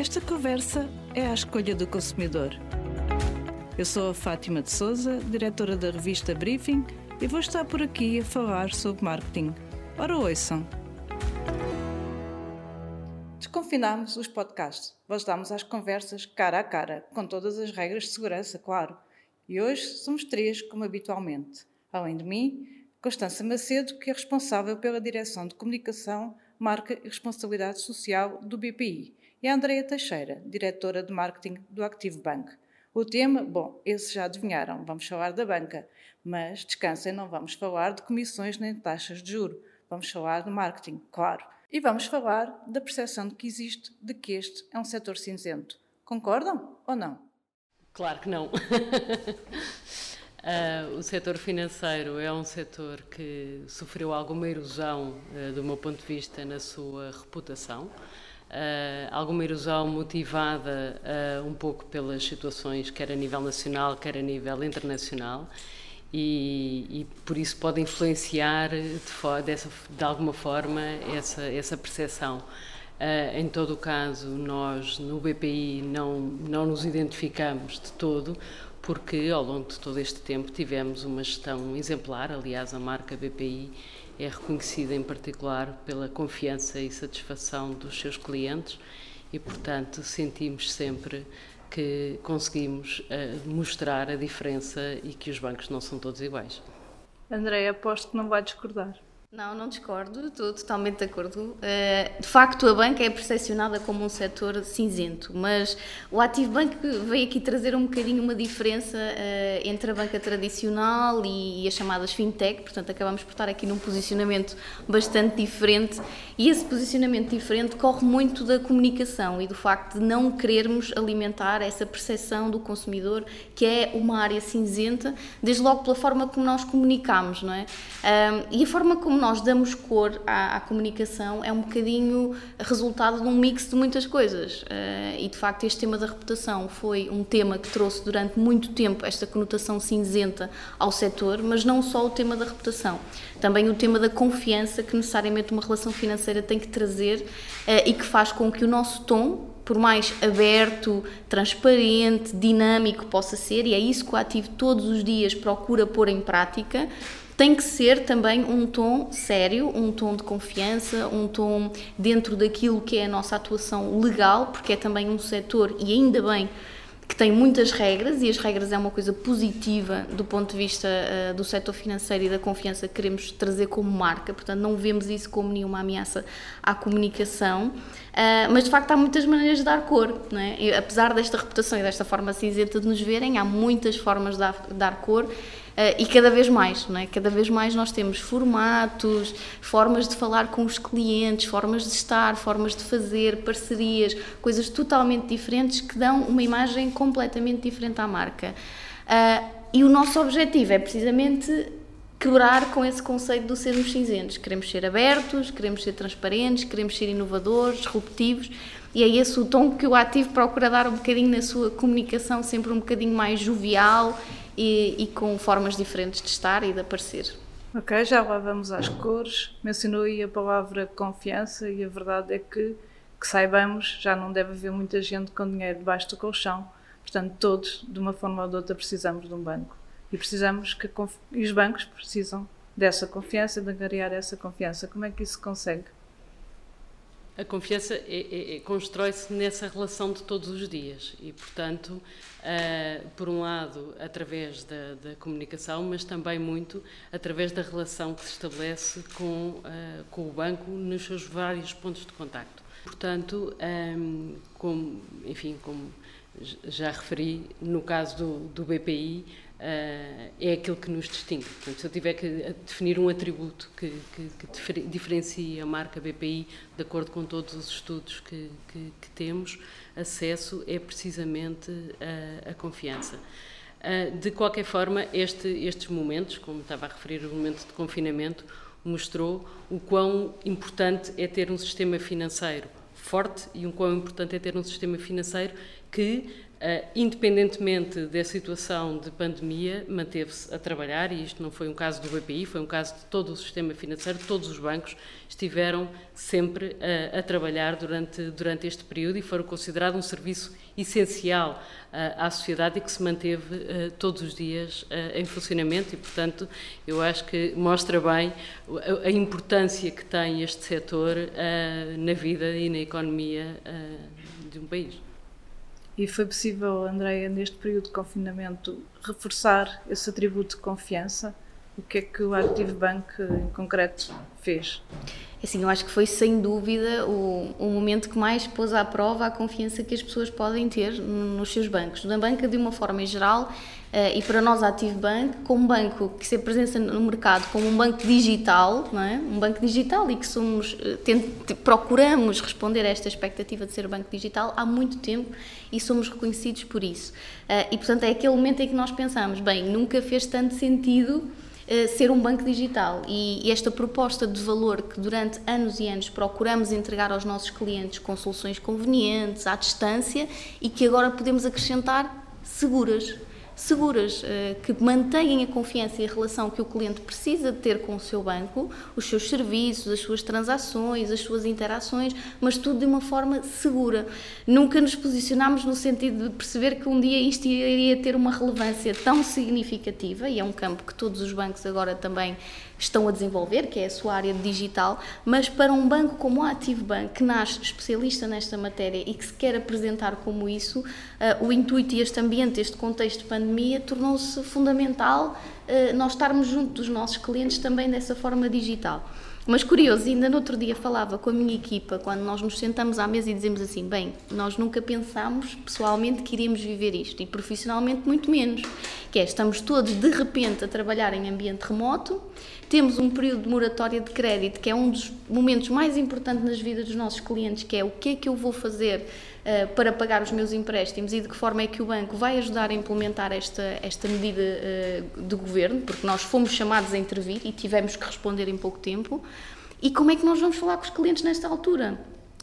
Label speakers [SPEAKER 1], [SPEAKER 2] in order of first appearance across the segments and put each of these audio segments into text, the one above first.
[SPEAKER 1] Esta conversa é a escolha do consumidor. Eu sou a Fátima de Souza, diretora da revista Briefing, e vou estar por aqui a falar sobre marketing. Ora, ouçam! Desconfinámos os podcasts, voltámos às conversas cara a cara, com todas as regras de segurança, claro. E hoje somos três, como habitualmente. Além de mim, Constança Macedo, que é responsável pela direção de comunicação, marca e responsabilidade social do BPI, e a Andreia Teixeira, diretora de marketing do Active Bank. O tema, bom, esse já adivinharam, vamos falar da banca, mas descansem, não vamos falar de comissões nem de taxas de juro, vamos falar de marketing, claro. E vamos falar da percepção que existe de que este é um setor cinzento. Concordam ou não?
[SPEAKER 2] Claro que não. Uh, o setor financeiro é um setor que sofreu alguma erosão, uh, do meu ponto de vista, na sua reputação. Uh, alguma erosão motivada um pouco pelas situações, quer a nível nacional, quer a nível internacional, e, e por isso pode influenciar de, dessa, de alguma forma essa, essa percepção. em todo o caso, nós no BPI não, não nos identificamos de todo porque ao longo de todo este tempo tivemos uma gestão exemplar. Aliás, a marca BPI é reconhecida em particular pela confiança e satisfação dos seus clientes e, portanto, sentimos sempre que conseguimos uh, mostrar a diferença e que os bancos não são todos iguais.
[SPEAKER 1] André, aposto que não vai discordar.
[SPEAKER 3] Não, não discordo, estou totalmente de acordo. Eh, de facto, a banca é percepcionada como um setor cinzento, mas o Active Bank veio aqui trazer um bocadinho uma diferença eh, entre a banca tradicional e as chamadas fintech, portanto, acabamos por estar aqui num posicionamento bastante diferente e esse posicionamento diferente corre muito da comunicação e do facto de não querermos alimentar essa percepção do consumidor que é uma área cinzenta, desde logo pela forma como nós comunicamos, não é? E a forma como nós damos cor à, à, comunicação é um bocadinho resultado de um mix de muitas coisas. Uh, e de facto, este tema da reputação foi um tema que trouxe durante muito tempo esta conotação cinzenta ao setor, mas não só o tema da reputação, também o tema da confiança que necessariamente uma relação financeira tem que trazer uh, e que faz com que o nosso tom por mais aberto, transparente, dinâmico possa ser, e é isso que o ativo todos os dias procura pôr em prática, tem que ser também um tom sério, um tom de confiança, um tom dentro daquilo que é a nossa atuação legal, porque é também um setor, e ainda bem, que tem muitas regras e as regras é uma coisa positiva do ponto de vista uh, do setor financeiro e da confiança que queremos trazer como marca, portanto não vemos isso como nenhuma ameaça à comunicação, uh, mas de facto há muitas maneiras de dar cor, não é? E, apesar desta reputação e desta forma cinzenta de nos verem, há muitas formas de dar, de dar cor e cada vez mais, não é? Cada vez mais nós temos formatos, formas de falar com os clientes, formas de estar, formas de fazer, parcerias, coisas totalmente diferentes que dão uma imagem completamente diferente à marca. Uh, e o nosso objetivo é precisamente quebrar com esse conceito do sermos cinzentos. Queremos ser abertos, queremos ser transparentes, queremos ser inovadores, disruptivos. E é esse o tom que o ativo procura dar um bocadinho na sua comunicação, sempre um bocadinho mais jovial e, e, com formas diferentes de estar e de aparecer.
[SPEAKER 1] Ok, já lá vamos às cores. Mencionou aí a palavra confiança e a verdade é que, que saibamos, já não deve haver muita gente com dinheiro debaixo do colchão. Portanto, todos, de uma forma ou de outra, precisamos de um banco. E precisamos que e os bancos precisam dessa confiança, de angariar essa confiança. Como é que isso se consegue?
[SPEAKER 2] A confiança é, é, é, constrói-se nessa relação de todos os dias e, portanto, uh, por um lado, através da, da, comunicação, mas também muito através da relação que se estabelece com, uh, com o banco nos seus vários pontos de contacto. Portanto, um, ehm, como, enfim, como já referi, no caso do, do BPI, Uh, é aquilo que nos distingue. Portanto, se eu tiver que definir um atributo que, que, que diferencia a marca BPI de acordo com todos os estudos que, que, que temos acesso, é precisamente a, a confiança. Uh, de qualquer forma, este, estes momentos, como estava a referir, o momento de confinamento, mostrou o quão importante é ter um sistema financeiro forte e o quão importante é ter um sistema financeiro que Uh, independentemente da situação de pandemia, manteve-se a trabalhar, e isto não foi um caso do BPI, foi um caso de todo o sistema financeiro, todos os bancos estiveram sempre uh, a trabalhar durante, durante este período e foram considerados um serviço essencial uh, à sociedade e que se manteve todos os dias em funcionamento, e, portanto, eu acho que mostra bem a, a importância que tem este setor na vida e na economia de um país.
[SPEAKER 1] E foi possível, Andreia, neste período de confinamento, reforçar esse atributo de confiança? O que é que o Active Bank, em concreto, fez?
[SPEAKER 3] Assim, eu acho que foi sem dúvida o, o momento que mais pôs à prova a confiança que as pessoas podem ter nos seus bancos. Na banca, de uma forma geral, Uh, e para nós, a Active Bank, como banco que se apresenta no mercado como um banco digital, não é? um banco digital e que somos, uh, tent, procuramos responder a esta expectativa de ser banco digital há muito tempo e somos reconhecidos por isso. Uh, e, portanto, é aquele momento em que nós pensamos, bem, nunca fez tanto sentido ser um banco digital. E, e esta proposta de valor que durante anos e anos procuramos entregar aos nossos clientes com soluções convenientes, à distância e que agora podemos acrescentar seguras, seguras, eh, que mantêm a confiança e a relação que o cliente precisa ter com o seu banco, os seus serviços, as suas transações, as suas interações, mas tudo de uma forma segura. Nunca nos posicionámos no sentido de perceber que um dia isto iria ter uma relevância tão significativa, e é um campo que todos os bancos agora também estão a desenvolver, que é a sua área digital, mas para um banco como a Active Bank, que nasce especialista nesta matéria e que se quer apresentar como isso, uh, o intuito e este ambiente, este contexto de pandemia, tornou-se fundamental uh, nós estarmos junto dos nossos clientes também dessa forma digital. Mas curioso, ainda no outro dia falava com a minha equipa, quando nós nos sentamos à mesa e dizemos assim: bem, nós nunca pensámos pessoalmente que iríamos viver isto e profissionalmente muito menos. Que é, estamos todos de repente a trabalhar em ambiente remoto, temos um período de moratória de crédito, que é um dos momentos mais importantes nas vidas dos nossos clientes, que é o que é que eu vou fazer uh, para pagar os meus empréstimos e de que forma é que o banco vai ajudar a implementar esta, esta medida uh, do governo, porque nós fomos chamados a intervir e tivemos que responder em pouco tempo. E como é que nós vamos falar com os clientes nesta altura?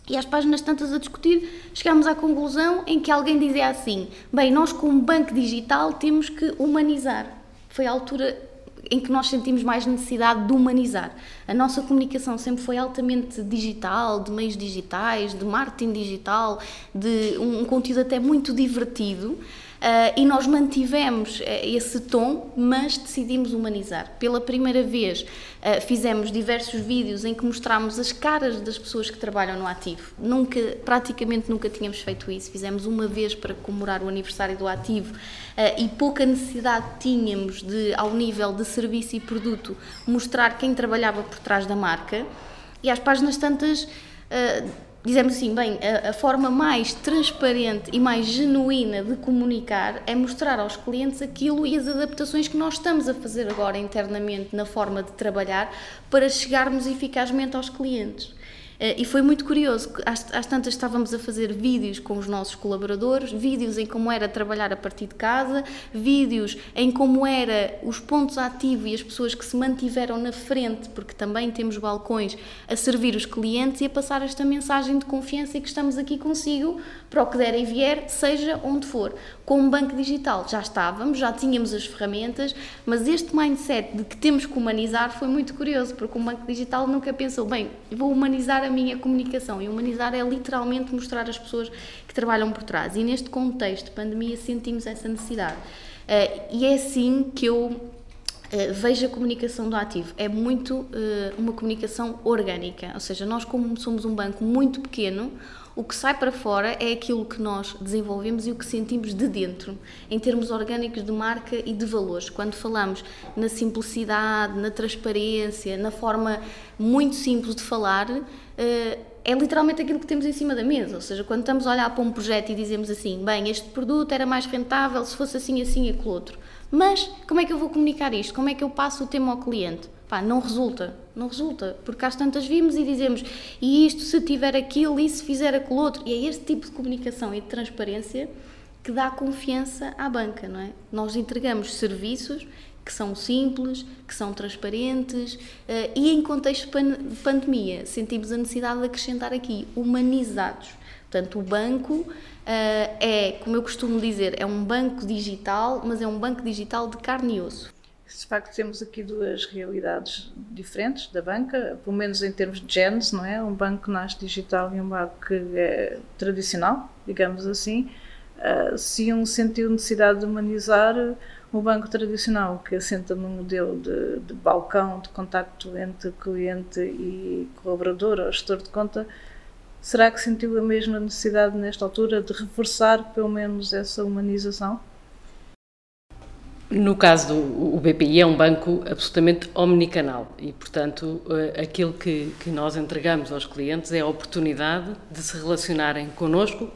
[SPEAKER 3] E às páginas tantas a discutir, chegámos à conclusão em que alguém dizia assim: bem, nós como banco digital temos que humanizar. Foi a altura em que nós sentimos mais necessidade de humanizar. A nossa comunicação sempre foi altamente digital, de meios digitais, de marketing digital, de um, conteúdo até muito divertido. Uh, e nós mantivemos uh, esse tom, mas decidimos humanizar. Pela primeira vez uh, fizemos diversos vídeos em que mostramos as caras das pessoas que trabalham no ativo. Nunca, praticamente nunca tínhamos feito isso. Fizemos uma vez para comemorar o aniversário do ativo e pouca necessidade tínhamos de, ao nível de serviço e produto, mostrar quem trabalhava por trás da marca. E às páginas tantas dizemos assim, bem, a, a, forma mais transparente e mais genuína de comunicar é mostrar aos clientes aquilo e as adaptações que nós estamos a fazer agora internamente na forma de trabalhar para chegarmos eficazmente aos clientes. Eh, e foi muito curioso, às, tantas estávamos a fazer vídeos com os nossos colaboradores, vídeos em como era trabalhar a partir de casa, vídeos em como era os pontos ativos e as pessoas que se mantiveram na frente, porque também temos balcões a servir os clientes e a passar esta mensagem de confiança e que estamos aqui consigo para o que der e vier, seja onde for. Com um banco digital já estávamos, já tínhamos as ferramentas, mas este mindset de que temos que humanizar foi muito curioso, porque um banco digital nunca pensou, bem, vou humanizar a minha comunicação. E humanizar é literalmente mostrar as pessoas que trabalham por trás. E neste contexto de pandemia sentimos essa necessidade. Uh, e é assim que eu Uh, vejo a comunicação do ativo. É muito uh, uma comunicação orgânica, ou seja, nós, como somos um banco muito pequeno, o que sai para fora é aquilo que nós desenvolvemos e o que sentimos de dentro, em termos orgânicos de marca e de valores. Quando falamos na simplicidade, na transparência, na forma muito simples de falar, eh, é literalmente aquilo que temos em cima da mesa. Ou seja, quando estamos a olhar para um projeto e dizemos assim, bem, este produto era mais rentável se fosse assim, assim e aquilo outro. Mas como é que eu vou comunicar isto? Como é que eu passo o tema ao cliente? Pá, não resulta, não resulta, porque às tantas vimos e dizemos e isto se tiver aquilo e se fizer aquilo outro. E é este tipo de comunicação e de transparência que dá confiança à banca, não é? Nós entregamos serviços que são simples, que são transparentes uh, e em contexto de pandemia sentimos a necessidade de acrescentar aqui humanizados Portanto, o banco uh, é, como eu costumo dizer, é um banco digital, mas é um banco digital de carne e osso.
[SPEAKER 1] De facto, temos aqui duas realidades diferentes da banca, pelo menos em termos de genes, não é? Um banco nasce digital e um banco que é tradicional, digamos assim. Uh, se um sentiu necessidade de humanizar o banco tradicional, que assenta num modelo de, de balcão de contacto entre cliente e colaborador ou gestor de conta, será que sentiu a mesma necessidade nesta altura de reforçar pelo menos essa humanização?
[SPEAKER 2] No caso do BPI é um banco absolutamente omnicanal e, portanto, eh, aquilo que, que nós entregamos aos clientes é a oportunidade de se relacionarem connosco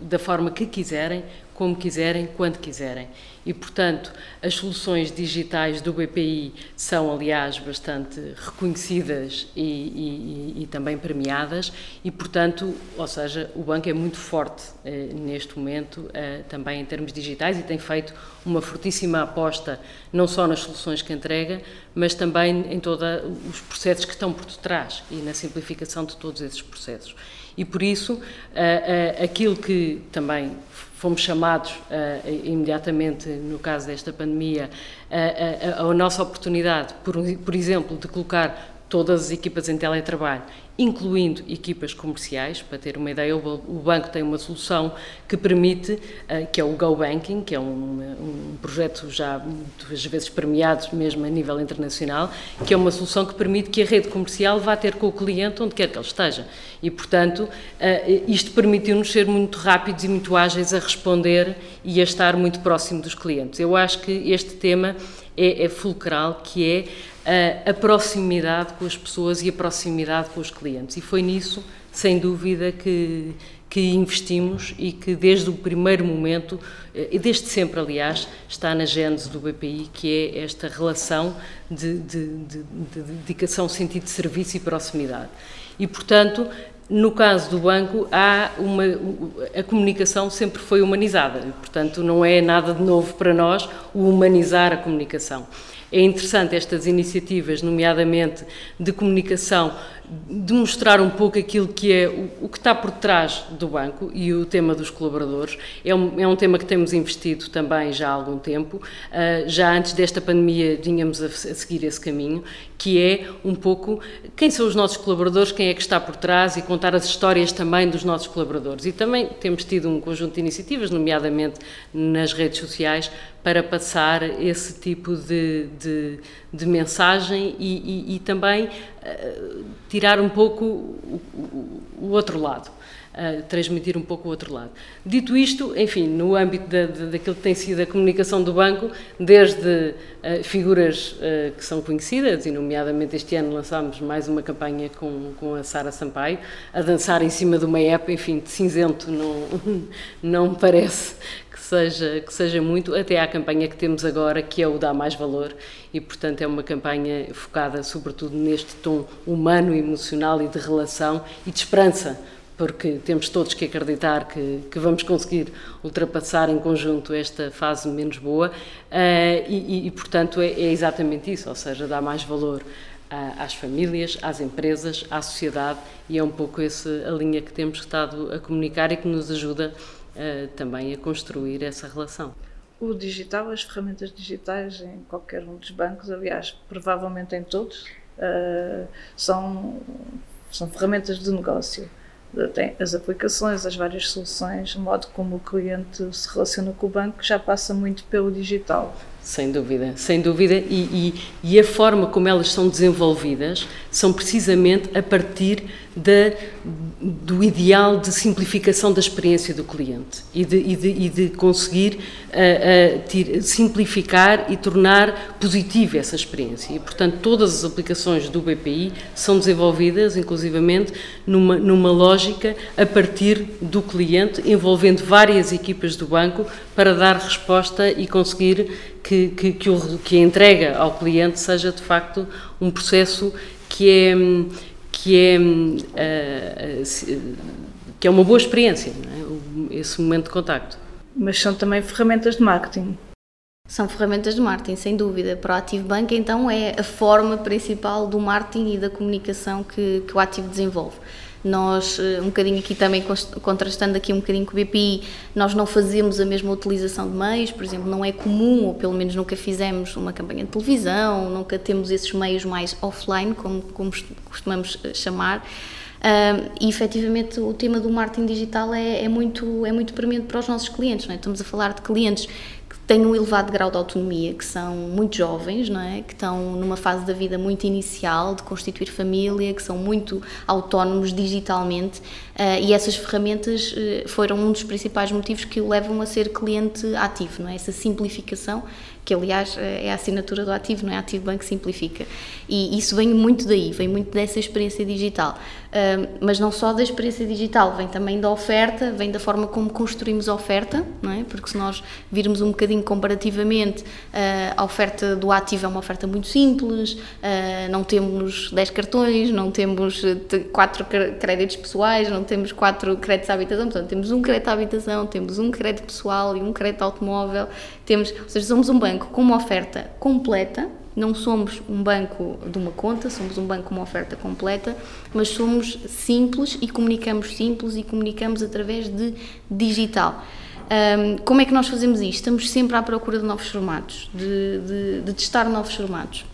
[SPEAKER 2] da forma que quiserem, como quiserem, quando quiserem. E, portanto, as soluções digitais do BPI são, aliás, bastante reconhecidas e, e, e também premiadas, e, portanto, ou seja, o banco é muito forte eh, neste momento, eh, também em termos digitais, e tem feito uma fortíssima aposta, não só nas soluções que entrega, mas também em todos os processos que estão por detrás e na simplificação de todos esses processos. E por isso, eh, eh, aquilo que também fomos chamados uh, imediatamente, no caso desta pandemia, a, a, a nossa oportunidade, por, por exemplo, de colocar todas as equipas em teletrabalho, incluindo equipas comerciais. Para ter uma ideia, o banco tem uma solução que permite, eh, que é o Go Banking, que é um, um projeto já muitas vezes premiado mesmo a nível internacional, que é uma solução que permite que a rede comercial vá ter com o cliente onde quer que ele esteja. E, portanto, eh, isto permitiu-nos ser muito rápidos e muito ágeis a responder e a estar muito próximo dos clientes. Eu acho que este tema é, é fulcral, que é a, a proximidade com as pessoas e a proximidade com os clientes. E foi nisso, sem dúvida, que, que investimos e que desde o primeiro momento, eh, e desde sempre, aliás, está na gênese do BPI, que é esta relação de, de, de, de dedicação, sentido de serviço e proximidade. E, portanto, no caso do banco, há uma, a comunicação sempre foi humanizada, portanto, não é nada de novo para nós o humanizar a comunicação. É interessante estas iniciativas, nomeadamente de comunicação, de mostrar um pouco aquilo que é o, o, que está por trás do banco e o tema dos colaboradores. É um, é um tema que temos investido também já há algum tempo. Uh, já antes desta pandemia vínhamos a, a, seguir esse caminho, que é um pouco quem são os nossos colaboradores, quem é que está por trás e contar as histórias também dos nossos colaboradores. E também temos tido um conjunto de iniciativas, nomeadamente nas redes sociais, para passar esse tipo de, de, de mensagem e, e, e também uh, tirar um pouco o, o, outro lado. Uh, transmitir um pouco o outro lado. Dito isto, enfim, no âmbito da, da, daquilo que tem sido a comunicação do banco, desde uh, figuras uh, que são conhecidas, e nomeadamente este ano lançámos mais uma campanha com, com a Sara Sampaio, a dançar em cima de uma app, enfim, de cinzento não, não parece seja, que seja muito, até à campanha que temos agora, que é o Dá Mais Valor, e portanto é uma campanha focada sobretudo neste tom humano, emocional e de relação e de esperança, porque temos todos que acreditar que, que vamos conseguir ultrapassar em conjunto esta fase menos boa, uh, e, e, portanto é, é exatamente isso, ou seja, dá mais valor às famílias, às empresas, à sociedade e é um pouco essa a linha que temos estado a comunicar e que nos ajuda uh, também a construir essa relação.
[SPEAKER 1] O digital, as ferramentas digitais em qualquer um dos bancos, aliás, provavelmente em todos, uh, são, são ferramentas de negócio. Tem as aplicações, as várias soluções, o modo como o cliente se relaciona com o banco já passa muito pelo digital.
[SPEAKER 2] Sem dúvida, sem dúvida, e, e, e, a forma como elas são desenvolvidas são precisamente a partir da, do ideal de simplificação da experiência do cliente e de, e de, e de conseguir uh, uh, simplificar e tornar positiva essa experiência. E, portanto, todas as aplicações do BPI são desenvolvidas, inclusivamente, numa, numa lógica a partir do cliente, envolvendo várias equipas do banco para dar resposta e conseguir que, que, que, o, que a entrega ao cliente seja, de facto, um processo que é que é, uh, que é uma boa experiência, é? esse momento de contacto.
[SPEAKER 1] Mas são também ferramentas de marketing.
[SPEAKER 3] São ferramentas de marketing, sem dúvida. Para o Active Bank, então, é a forma principal do marketing e da comunicação que, que o Active desenvolve. Nós, eh, um bocadinho aqui também contrastando aqui um bocadinho com o BPI, nós não fazemos a mesma utilização de meios, por exemplo, não é comum, ou pelo menos nunca fizemos uma campanha de televisão, nunca temos esses meios mais offline, como, como costumamos eh, chamar. E efetivamente o tema do marketing digital é, é, muito, é muito premente para os nossos clientes. Não é? Estamos a falar de clientes têm um elevado grau de autonomia, que são muito jovens, não é? que estão numa fase da vida muito inicial, de constituir família, que são muito autónomos digitalmente uh, e essas ferramentas uh, foram um dos principais motivos que o levam a ser cliente ativo, não é? essa simplificação que aliás eh, é a assinatura do ativo, não é? Ativo Banco Simplifica. E isso vem muito daí, vem muito dessa experiência digital. Mas não só da experiência digital, vem também da oferta, vem da forma como construímos a oferta, não é? Porque se nós virmos um bocadinho comparativamente, uh, a oferta do ativo é uma oferta muito simples, uh, não temos 10 cartões, não temos 4 créditos pessoais, não temos 4 créditos à habitação, portanto temos um crédito à habitação, temos um crédito pessoal e um crédito automóvel, temos, ou seja, somos um banco com uma oferta completa, não somos um banco de uma conta, somos um banco com uma oferta completa, mas somos simples e comunicamos simples e comunicamos através de digital. Um, como é que nós fazemos isto? Estamos sempre à procura de novos formatos, de, de, de testar novos formatos.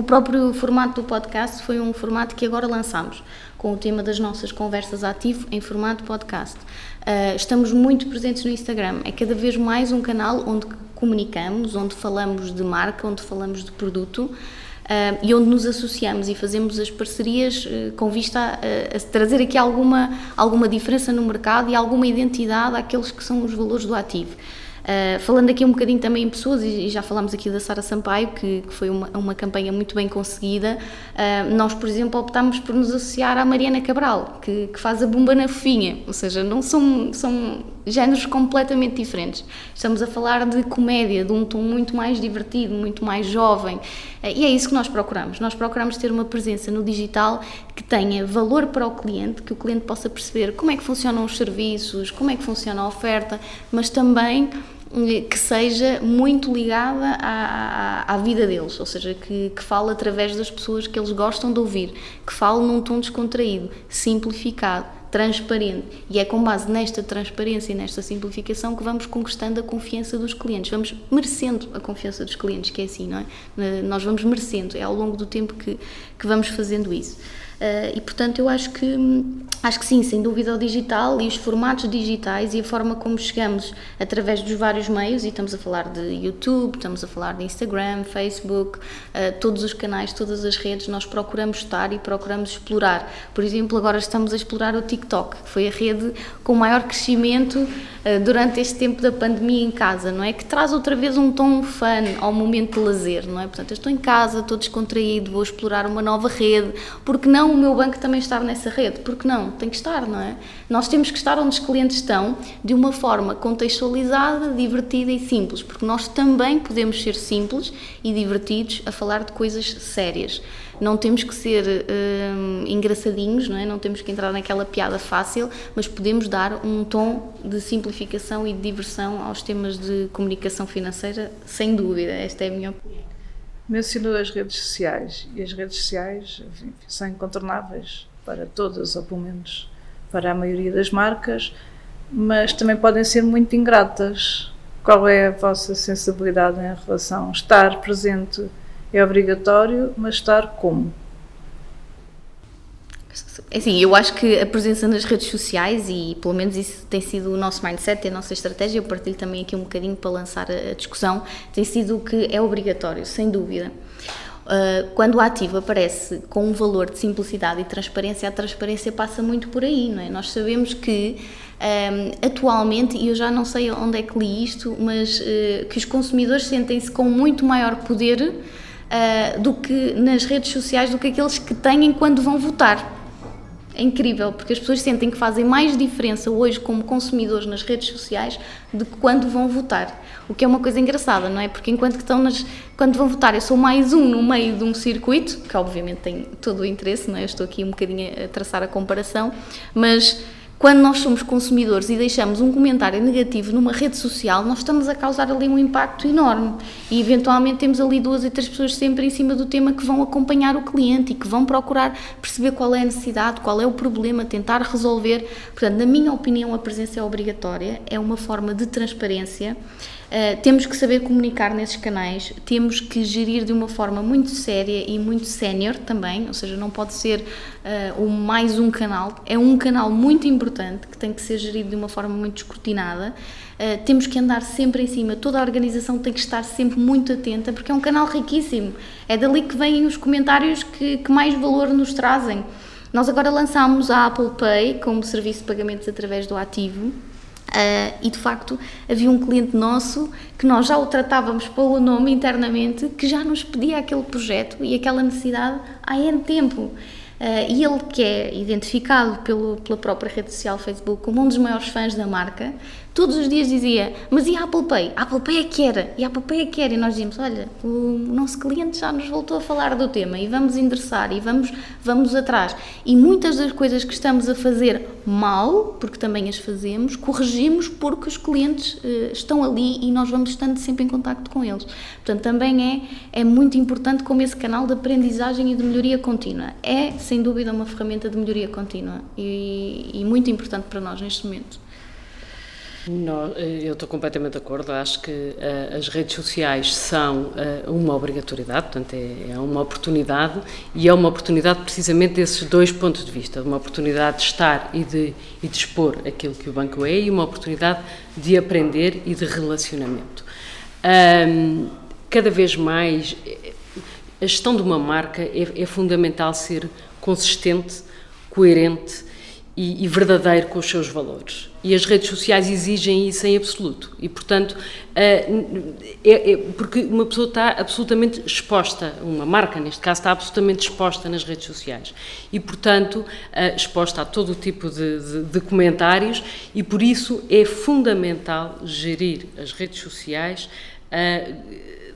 [SPEAKER 3] O próprio formato do podcast foi um formato que agora lançamos, com o tema das nossas conversas ativo em formato podcast. Uh, estamos muito presentes no Instagram, é cada vez mais um canal onde comunicamos, onde falamos de marca, onde falamos de produto uh, e onde nos associamos e fazemos as parcerias uh, com vista a, a, trazer aqui alguma, alguma diferença no mercado e alguma identidade àqueles que são os valores do ativo. Uh, falando aqui um bocadinho também em pessoas, e já falámos aqui da Sara Sampaio, que, que, foi uma, uma campanha muito bem conseguida, uh, nós, por exemplo, optámos por nos associar à Mariana Cabral, que, que faz a Bumba na Fofinha, ou seja, não são, são géneros completamente diferentes. Estamos a falar de comédia, de um tom muito mais divertido, muito mais jovem, uh, e é isso que nós procuramos. Nós procuramos ter uma presença no digital que tenha valor para o cliente, que o cliente possa perceber como é que funcionam os serviços, como é que funciona a oferta, mas também que seja muito ligada à, à, à vida deles, ou seja, que, que fale através das pessoas que eles gostam de ouvir, que fale num tom descontraído, simplificado, transparente. E é com base nesta transparência e nesta simplificação que vamos conquistando a confiança dos clientes, vamos merecendo a confiança dos clientes, que é assim, não é? Nós vamos merecendo, é ao longo do tempo que, que vamos fazendo isso. Uh, e portanto eu acho que acho que sim, sem dúvida o digital e os formatos digitais e a forma como chegamos através dos vários meios, e estamos a falar de YouTube, estamos a falar de Instagram, Facebook, uh, todos os canais, todas as redes, nós procuramos estar e procuramos explorar. Por exemplo, agora estamos a explorar o TikTok, que foi a rede com maior crescimento uh, durante este tempo da pandemia em casa, não é? Que traz outra vez um tom fun ao momento de lazer, não é? Portanto, eu estou em casa, estou descontraído, vou explorar uma nova rede, porque não o meu banco também estar nessa rede, porque não? Tem que estar, não é? Nós temos que estar onde os clientes estão de uma forma contextualizada, divertida e simples, porque nós também podemos ser simples e divertidos a falar de coisas sérias. Não temos que ser hum, engraçadinhos, não é? Não temos que entrar naquela piada fácil, mas podemos dar um tom de simplificação e de diversão aos temas de comunicação financeira, sem dúvida. Esta é a minha opinião.
[SPEAKER 1] Mencionou as redes sociais e as redes sociais enfim, são incontornáveis para todas, ou pelo menos para a maioria das marcas, mas também podem ser muito ingratas. Qual é a vossa sensibilidade em relação a estar presente? É obrigatório, mas estar como?
[SPEAKER 3] Assim, eu acho que a presença nas redes sociais, e pelo menos isso tem sido o nosso mindset, a nossa estratégia, eu partilho também aqui um bocadinho para lançar a discussão, tem sido o que é obrigatório, sem dúvida. Uh, quando o ativo aparece com um valor de simplicidade e transparência, a transparência passa muito por aí, não é? Nós sabemos que um, atualmente, e eu já não sei onde é que li isto, mas uh, que os consumidores sentem-se com muito maior poder uh, do que nas redes sociais do que aqueles que têm quando vão votar. É incrível, porque as pessoas sentem que fazem mais diferença hoje como consumidores nas redes sociais do que quando vão votar. O que é uma coisa engraçada, não é? Porque enquanto que estão nas. Quando vão votar, eu sou mais um no meio de um circuito, que obviamente tem todo o interesse, não é? Eu estou aqui um bocadinho a traçar a comparação, mas Quando nós somos consumidores e deixamos um comentário negativo numa rede social, nós estamos a causar ali um impacto enorme. E eventualmente temos ali duas e três pessoas sempre em cima do tema que vão acompanhar o cliente e que vão procurar perceber qual é a necessidade, qual é o problema, tentar resolver. Portanto, na minha opinião, a presença é obrigatória, é uma forma de transparência. Uh, temos que saber comunicar nesses canais, temos que gerir de uma forma muito séria e muito sénior também, ou seja, não pode ser uh, mais um canal, é um canal muito importante que tem que ser gerido de uma forma muito escrutinada. Uh, temos que andar sempre em cima, toda a organização tem que estar sempre muito atenta, porque é um canal riquíssimo. É dali que vêm os comentários que, que mais valor nos trazem. Nós agora lançámos a Apple Pay como serviço de pagamentos através do ativo Uh, e de facto havia um cliente nosso que nós já o tratávamos pelo nome internamente que já nos pedia aquele projeto e aquela necessidade há N tempo. Uh, e ele que é identificado pelo, pela própria rede social Facebook como um dos maiores fãs da marca, todos os dias dizia, mas e a Apple Pay? A Apple Pay é que era, e a Apple Pay é que era. E nós dizíamos, olha, o nosso cliente já nos voltou a falar do tema e vamos endereçar e vamos, vamos atrás. E muitas das coisas que estamos a fazer mal, porque também as fazemos, corrigimos porque os clientes uh, estão ali e nós vamos estando sempre em contacto com eles. Portanto, também é, é muito importante como esse canal de aprendizagem e de melhoria contínua. É, sem dúvida, uma ferramenta de melhoria contínua e, e muito importante para nós neste momento.
[SPEAKER 2] Não, eh, eu estou completamente de acordo. Acho que uh, as redes sociais são uh, uma obrigatoriedade, portanto, é, é, uma oportunidade e é uma oportunidade precisamente desses dois pontos de vista: uma oportunidade de estar e de, e de expor aquilo que o banco é e uma oportunidade de aprender e de relacionamento. Um, cada vez mais, a gestão de uma marca é, é fundamental ser consistente, coerente e, e verdadeiro com os seus valores. E as redes sociais exigem isso em absoluto. E, portanto, é, é, porque uma pessoa está absolutamente exposta, uma marca, neste caso, está absolutamente exposta nas redes sociais. E, portanto, exposta a todo o tipo de, de, de comentários, e por isso é fundamental gerir as redes sociais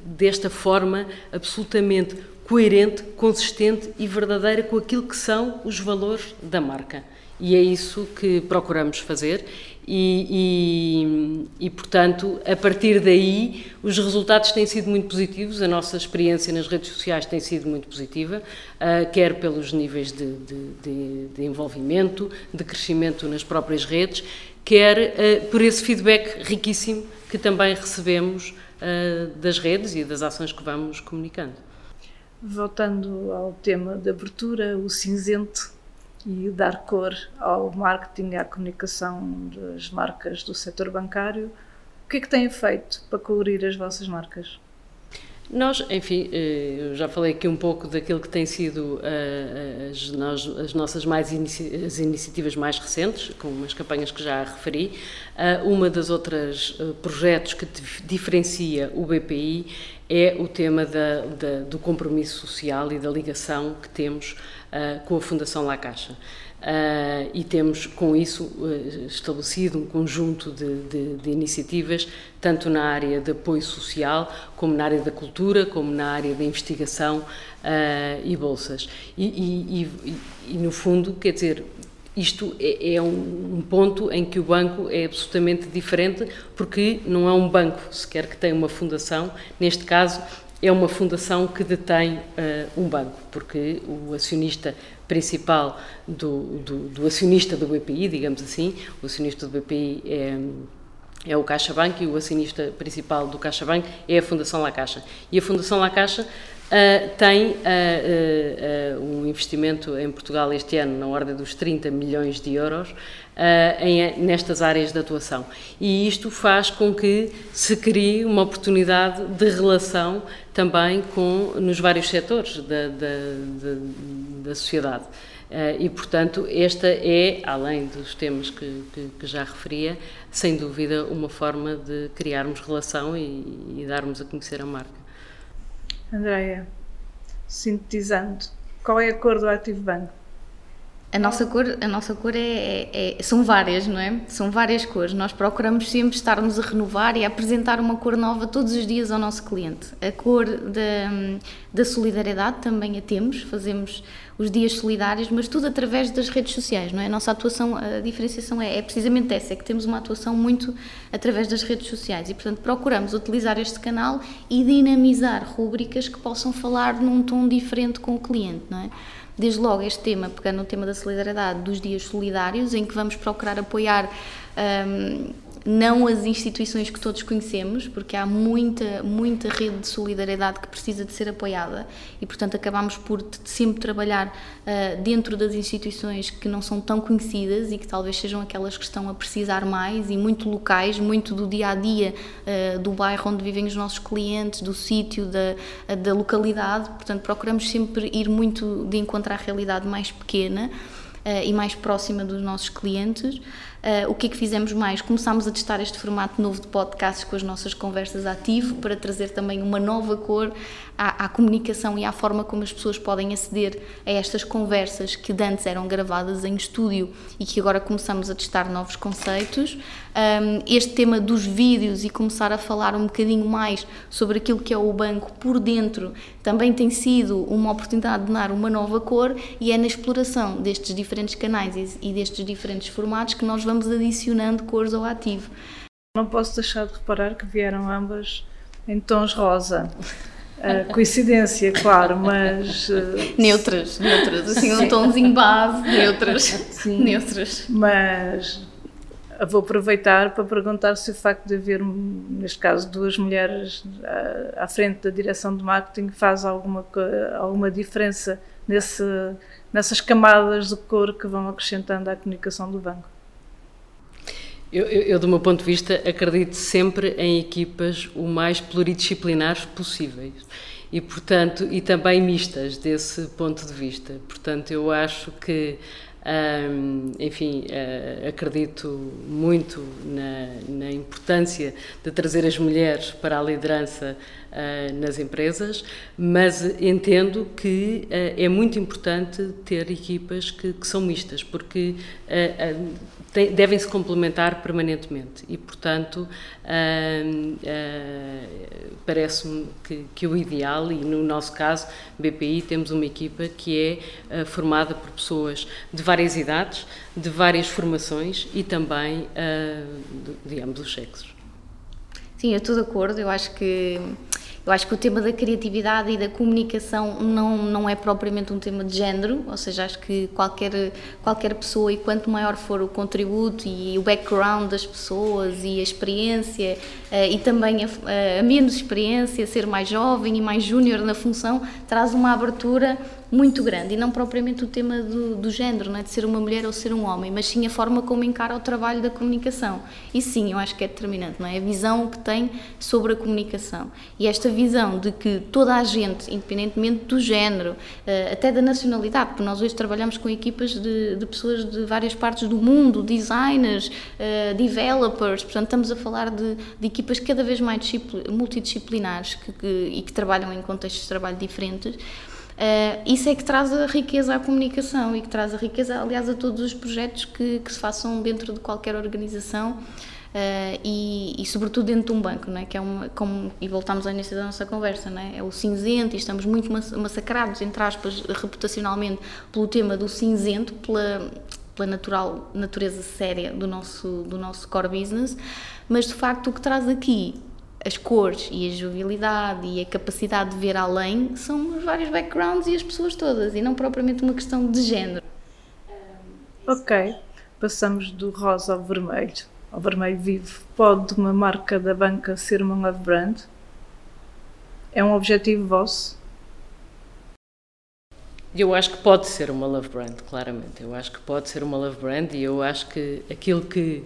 [SPEAKER 2] desta forma absolutamente coerente, consistente e verdadeira com aquilo que são os valores da marca e é isso que procuramos fazer e, e, e, portanto, a partir daí, os resultados têm sido muito positivos, a nossa experiência nas redes sociais tem sido muito positiva, uh, quer pelos níveis de, de, de, de, envolvimento, de crescimento nas próprias redes, quer uh, por esse feedback riquíssimo que também recebemos uh, das redes e das ações que vamos comunicando.
[SPEAKER 1] Voltando ao tema de abertura, o cinzento e dar cor ao marketing e à comunicação das marcas do setor bancário. O que é que têm feito para colorir as vossas marcas?
[SPEAKER 2] Nós, enfim, eh, eu já falei aqui um pouco daquilo que tem sido eh, as, as nossas mais inici as iniciativas mais recentes, com umas campanhas que já referi. Eh, uma das outras projetos que diferencia o BPI é o tema da, da, do compromisso social e da ligação que temos com a Fundação La Caixa. Uh, e temos com isso uh, estabelecido um conjunto de, de, de, iniciativas, tanto na área de apoio social, como na área da cultura, como na área da investigação uh, e bolsas. E, e, e, e, no fundo, quer dizer, isto é, é um, um, ponto em que o banco é absolutamente diferente, porque não é um banco sequer que tem uma fundação, neste caso é uma fundação que detém um banco, porque o acionista principal do, do, do, acionista do BPI, digamos assim, o acionista do BPI é, é o CaixaBank e o acionista principal do CaixaBank é a Fundação La Caixa. E a Fundação La Caixa Uh, tem uh, uh, um investimento em Portugal este ano na ordem dos 30 milhões de euros em, nestas áreas de atuação. E isto faz com que se crie uma oportunidade de relação também com, nos vários setores da, da, da, da sociedade. e, portanto, esta é, além dos temas que, que, que, já referia, sem dúvida uma forma de criarmos relação e, e darmos a conhecer a marca.
[SPEAKER 1] Andréia, sintetizando, qual é a cor do Active Bank?
[SPEAKER 3] A nossa cor, a nossa cor é, é, é, são várias, não é? São várias cores. Nós procuramos sempre estarmos a renovar e a apresentar uma cor nova todos os dias ao nosso cliente. A cor da, da solidariedade também a temos, fazemos os dias solidários, mas tudo através das redes sociais, não é? A nossa atuação, a diferenciação é, é precisamente essa, é que temos uma atuação muito através das redes sociais e, portanto, procuramos utilizar este canal e dinamizar rúbricas que possam falar num tom diferente com o cliente, não é? Desde logo este tema, pegando no tema da solidariedade, dos dias solidários, em que vamos procurar apoiar um, não as instituições que todos conhecemos, porque há muita, muita rede de solidariedade que precisa de ser apoiada e, portanto, acabamos por sempre trabalhar uh, dentro das instituições que não são tão conhecidas e que talvez sejam aquelas que estão a precisar mais e muito locais, muito do dia a dia uh, do bairro onde vivem os nossos clientes, do sítio, da, da localidade. Portanto, procuramos sempre ir muito de encontro à realidade mais pequena. Uh, e mais próxima dos nossos clientes. Uh, o que é que fizemos mais? Começámos a testar este formato novo de podcasts com as nossas conversas ativo para trazer também uma nova cor à, à, comunicação e à forma como as pessoas podem aceder a estas conversas que antes eram gravadas em estúdio e que agora começamos a testar novos conceitos. Um, este tema dos vídeos e começar a falar um bocadinho mais sobre aquilo que é o banco por dentro também tem sido uma oportunidade de dar uma nova cor e é na exploração destes diferentes canais e, e destes diferentes formatos que nós vamos vamos adicionando cores ao ativo.
[SPEAKER 1] Não posso deixar de reparar que vieram ambas em tons rosa. Uh, coincidência, claro, mas. Uh,
[SPEAKER 3] neutras, neutras, assim, um tomzinho base, neutras. Sim, neutras.
[SPEAKER 1] Mas vou aproveitar para perguntar se o facto de haver, neste caso, duas mulheres à, à frente da direção de marketing faz alguma, alguma diferença nesse, nessas camadas de cor que vão acrescentando à comunicação do banco.
[SPEAKER 2] Eu, eu, eu, do meu ponto de vista, acredito sempre em equipas o mais pluridisciplinares possíveis e, portanto, e também mistas desse ponto de vista. Portanto, eu acho que, hum, enfim, uh, acredito muito na, na, importância de trazer as mulheres para a liderança nas empresas, mas entendo que uh, é muito importante ter equipas que, que são mistas, porque devem se complementar permanentemente e, portanto, uh, parece-me que, que, o ideal, e no nosso caso, BPI, temos uma equipa que é formada por pessoas de várias idades, de várias formações e também de, de ambos os sexos.
[SPEAKER 3] Sim, eu estou de acordo, eu acho que eu acho que o tema da criatividade e da comunicação não, não é propriamente um tema de género, ou seja, acho que qualquer, qualquer pessoa, e quanto maior for o contributo e o background das pessoas e a experiência, uh, e também a, a menos experiência, ser mais jovem e mais júnior na função, traz uma abertura muito grande e não propriamente o tema do, do género, não é? de ser uma mulher ou ser um homem, mas sim a forma como encara o trabalho da comunicação. E sim, eu acho que é determinante, não é? A visão que tem sobre a comunicação. E esta visão de que toda a gente, independentemente do género, eh, até da nacionalidade, porque nós hoje trabalhamos com equipas de, de pessoas de várias partes do mundo, designers, uh, developers, portanto estamos a falar de, de equipas cada vez mais multidisciplinares que, que, e que trabalham em contextos de trabalho diferentes. Uh, isso é que traz a riqueza à comunicação e que traz a riqueza, aliás, a todos os projetos que, que se façam dentro de qualquer organização uh, e, e, sobretudo, dentro de um banco, não é? Que é uma, como, e voltamos ao início da nossa conversa, não é? é o cinzento e estamos muito massacrados, entre aspas, reputacionalmente, pelo tema do cinzento, pela, pela natural, natureza séria do nosso, do nosso core business, mas de facto o que traz aqui as cores e a jovialidade e a capacidade de ver além são os vários backgrounds e as pessoas todas, e não propriamente uma questão de género.
[SPEAKER 1] Ok, passamos do rosa ao vermelho, ao vermelho vivo. Pode uma marca da banca ser uma love brand? É um objetivo vosso?
[SPEAKER 2] Eu acho que pode ser uma love brand, claramente. Eu acho que pode ser uma love brand e eu acho que aquilo que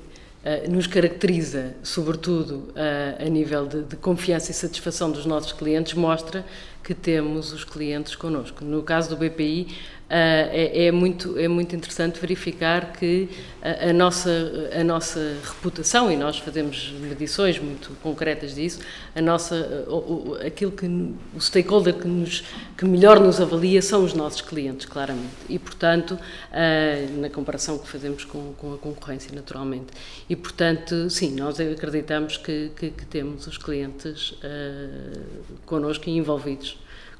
[SPEAKER 2] nos caracteriza, sobretudo uh, a nível de, de, confiança e satisfação dos nossos clientes, mostra que temos os clientes connosco. No caso do BPI, Uh, é, é, muito, é muito interessante verificar que a, nossa, a nossa reputação, e nós fazemos medições muito concretas disso, a nossa, o, aquilo que o stakeholder que, nos, que melhor nos avalia são os nossos clientes, claramente. E, portanto, uh, na comparação que fazemos com, com, a concorrência, naturalmente. E, portanto, sim, nós acreditamos que, que, que temos os clientes uh, connosco e envolvidos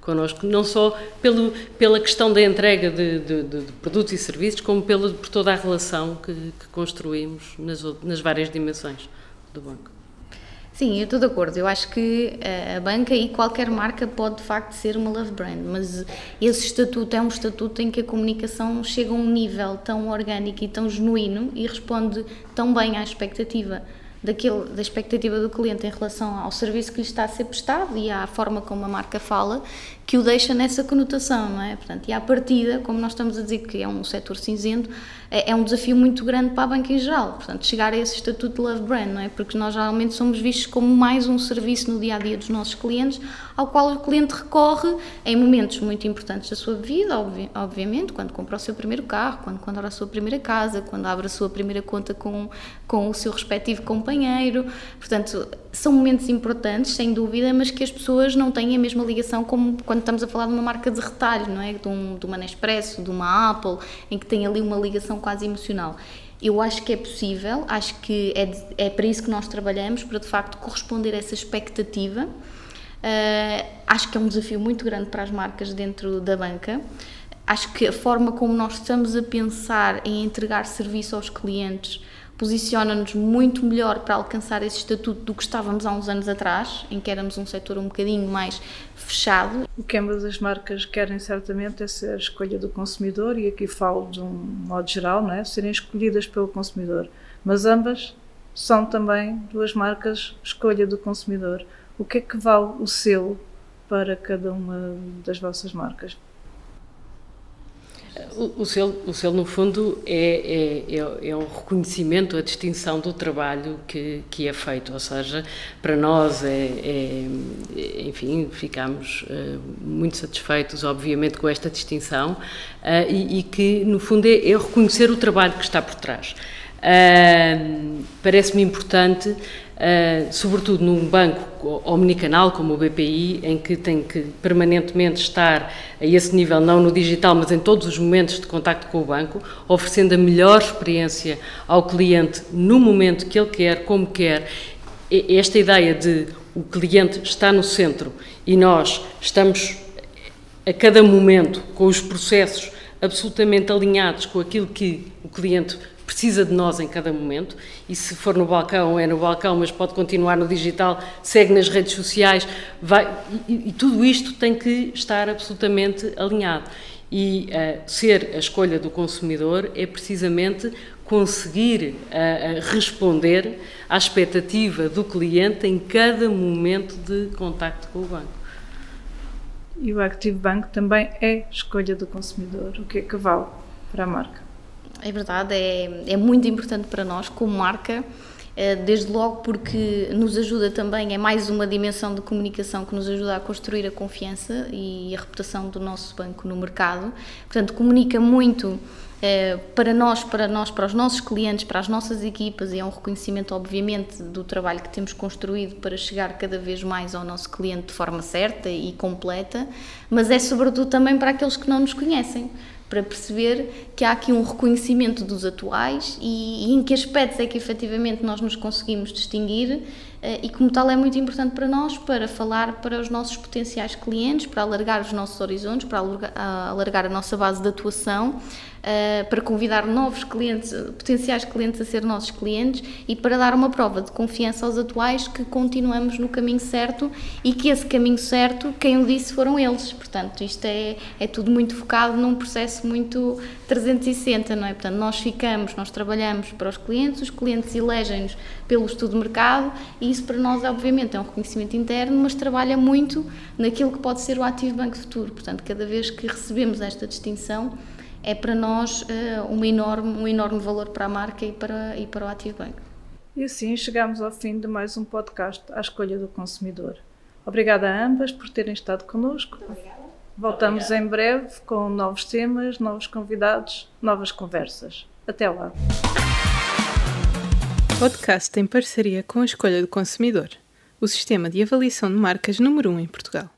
[SPEAKER 2] connosco, não só pelo, pela questão da entrega de, de, de, produtos e serviços, como pela, por toda a relação que, que construímos nas, nas várias dimensões do banco.
[SPEAKER 3] Sim, eu estou de acordo. Eu acho que eh, a banca e qualquer marca pode de facto ser uma love brand, mas esse estatuto é um estatuto em que a comunicação chega a um nível tão orgânico e tão genuíno e responde tão bem à expectativa daquele, da expectativa do cliente em relação ao serviço que lhe está a ser prestado e à forma como a marca fala, que o deixa nessa conotação, não é? Portanto, e à partida, como nós estamos a dizer que é um setor cinzento, é, é, um desafio muito grande para a banca em geral. Portanto, chegar a esse estatuto de love brand, não é? Porque nós geralmente somos vistos como mais um serviço no dia a dia dos nossos clientes, ao qual o cliente recorre em momentos muito importantes da sua vida, obvi obviamente, quando compra o seu primeiro carro, quando compra a sua primeira casa, quando abre a sua primeira conta com, com o seu respectivo companheiro. Portanto, são momentos importantes, sem dúvida, mas que as pessoas não têm a mesma ligação como quando estamos a falar de uma marca de retalho, não é? De, um, de uma Nespresso, de uma Apple, em que tem ali uma ligação quase emocional. Eu acho que é possível, acho que é, é para isso que nós trabalhamos, para de facto corresponder a essa expectativa. Uh, acho que é um desafio muito grande para as marcas dentro da banca. Acho que a forma como nós estamos a pensar em entregar serviço aos clientes posiciona-nos muito melhor para alcançar esse estatuto do que estávamos há uns anos atrás, em que éramos um setor um bocadinho mais fechado.
[SPEAKER 1] O que ambas as marcas querem certamente é ser a escolha do consumidor, e aqui falo de um modo geral, não é? serem escolhidas pelo consumidor. Mas ambas são também duas marcas escolha do consumidor. O que é que vale o selo para cada uma das vossas marcas?
[SPEAKER 2] O, o, selo, o selo, no fundo, é, é, é, é, um reconhecimento, a distinção do trabalho que, que é feito. Ou seja, para nós, é, é enfim, ficamos uh, muito satisfeitos, obviamente, com esta distinção uh, e, e, que, no fundo, é, é, reconhecer o trabalho que está por trás. Uh, Parece-me importante Uh, sobretudo num banco omnicanal como o BPI, em que tem que permanentemente estar a esse nível, não no digital, mas em todos os momentos de contacto com o banco, oferecendo a melhor experiência ao cliente no momento que ele quer, como quer. Esta ideia de o cliente está no centro e nós estamos a cada momento com os processos absolutamente alinhados com aquilo que o cliente precisa de nós em cada momento e se for no balcão é no balcão, mas pode continuar no digital, segue nas redes sociais, vai, e, e tudo isto tem que estar absolutamente alinhado. E uh, ser a escolha do consumidor é precisamente conseguir uh, responder à expectativa do cliente em cada momento de contacto com o banco.
[SPEAKER 1] E o Active Bank também é escolha do consumidor, o que é que vale para a marca?
[SPEAKER 3] É verdade, é, é muito importante para nós como marca, eh, desde logo porque nos ajuda também, é mais uma dimensão de comunicação que nos ajuda a construir a confiança e a reputação do nosso banco no mercado. Portanto, comunica muito eh, para nós, para nós, para os nossos clientes, para as nossas equipas e é um reconhecimento, obviamente, do trabalho que temos construído para chegar cada vez mais ao nosso cliente de forma certa e completa, mas é sobretudo também para aqueles que não nos conhecem para perceber que há aqui um reconhecimento dos atuais e, e, em que aspectos é que efetivamente nós nos conseguimos distinguir e como tal é muito importante para nós para falar para os nossos potenciais clientes, para alargar os nossos horizontes, para alargar, a nossa base de atuação uh, para convidar novos clientes, potenciais clientes a ser nossos clientes e para dar uma prova de confiança aos atuais que continuamos no caminho certo e que esse caminho certo, quem o disse foram eles. Portanto, isto é, é tudo muito focado num processo muito 360, não é? Portanto, nós ficamos, nós trabalhamos para os clientes, os clientes elegem-nos pelo estudo de mercado e isso para nós, obviamente, é um reconhecimento interno, mas trabalha muito naquilo que pode ser o ativo Banco Futuro. Portanto, cada vez que recebemos esta distinção, é para nós uh, um, enorme, um enorme valor para a marca e para, e para o Active Bank.
[SPEAKER 1] E assim chegamos ao fim de mais um podcast à escolha do consumidor. Obrigada a ambas por terem estado connosco. Voltamos Obrigada. em breve com novos temas, novos convidados, novas conversas. Até lá.
[SPEAKER 4] Podcast em parceria com a Escolha do Consumidor, o sistema de avaliação de marcas número 1 um em Portugal.